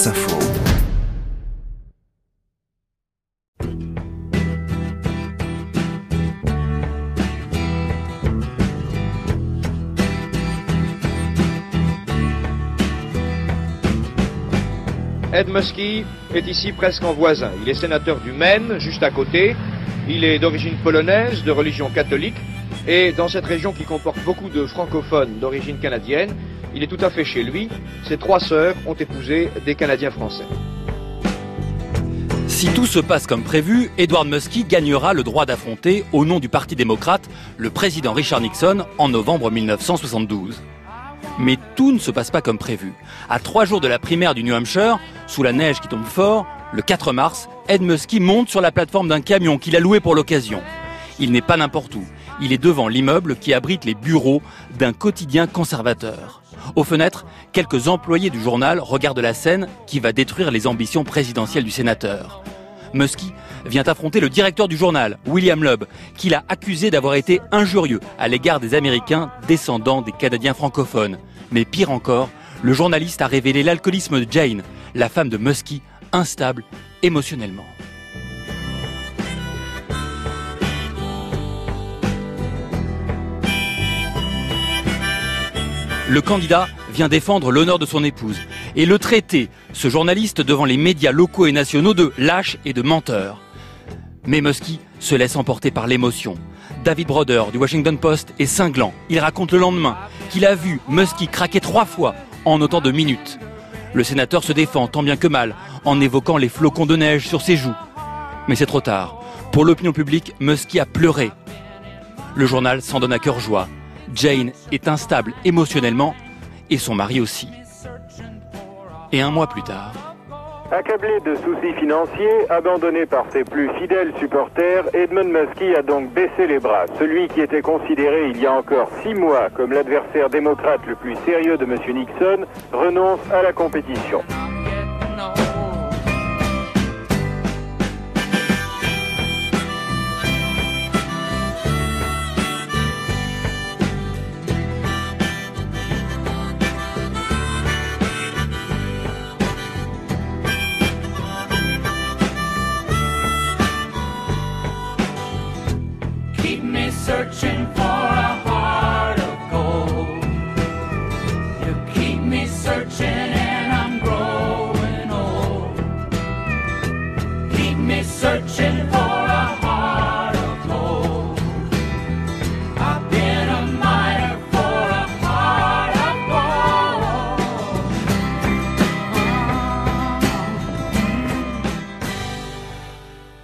Ed Muskie est ici presque en voisin. Il est sénateur du Maine, juste à côté. Il est d'origine polonaise, de religion catholique. Et dans cette région qui comporte beaucoup de francophones d'origine canadienne, il est tout à fait chez lui. Ses trois sœurs ont épousé des Canadiens français. Si tout se passe comme prévu, Edward Muskie gagnera le droit d'affronter, au nom du Parti démocrate, le président Richard Nixon en novembre 1972. Mais tout ne se passe pas comme prévu. À trois jours de la primaire du New Hampshire, sous la neige qui tombe fort, le 4 mars, Ed Muskie monte sur la plateforme d'un camion qu'il a loué pour l'occasion. Il n'est pas n'importe où. Il est devant l'immeuble qui abrite les bureaux d'un quotidien conservateur. Aux fenêtres, quelques employés du journal regardent la scène qui va détruire les ambitions présidentielles du sénateur. Muskie vient affronter le directeur du journal, William Lubb, qu'il a accusé d'avoir été injurieux à l'égard des Américains descendants des Canadiens francophones. Mais pire encore, le journaliste a révélé l'alcoolisme de Jane, la femme de Muskie, instable émotionnellement. Le candidat vient défendre l'honneur de son épouse et le traiter, ce journaliste, devant les médias locaux et nationaux de lâche et de menteur. Mais Muskie se laisse emporter par l'émotion. David Broder du Washington Post est cinglant. Il raconte le lendemain qu'il a vu Muskie craquer trois fois en autant de minutes. Le sénateur se défend tant bien que mal en évoquant les flocons de neige sur ses joues. Mais c'est trop tard. Pour l'opinion publique, Muskie a pleuré. Le journal s'en donne à cœur joie. Jane est instable émotionnellement et son mari aussi. Et un mois plus tard, Accablé de soucis financiers, abandonné par ses plus fidèles supporters, Edmund Muskie a donc baissé les bras. Celui qui était considéré il y a encore six mois comme l'adversaire démocrate le plus sérieux de M. Nixon renonce à la compétition. searching for a heart of gold. You keep me searching and I'm growing old. Keep me searching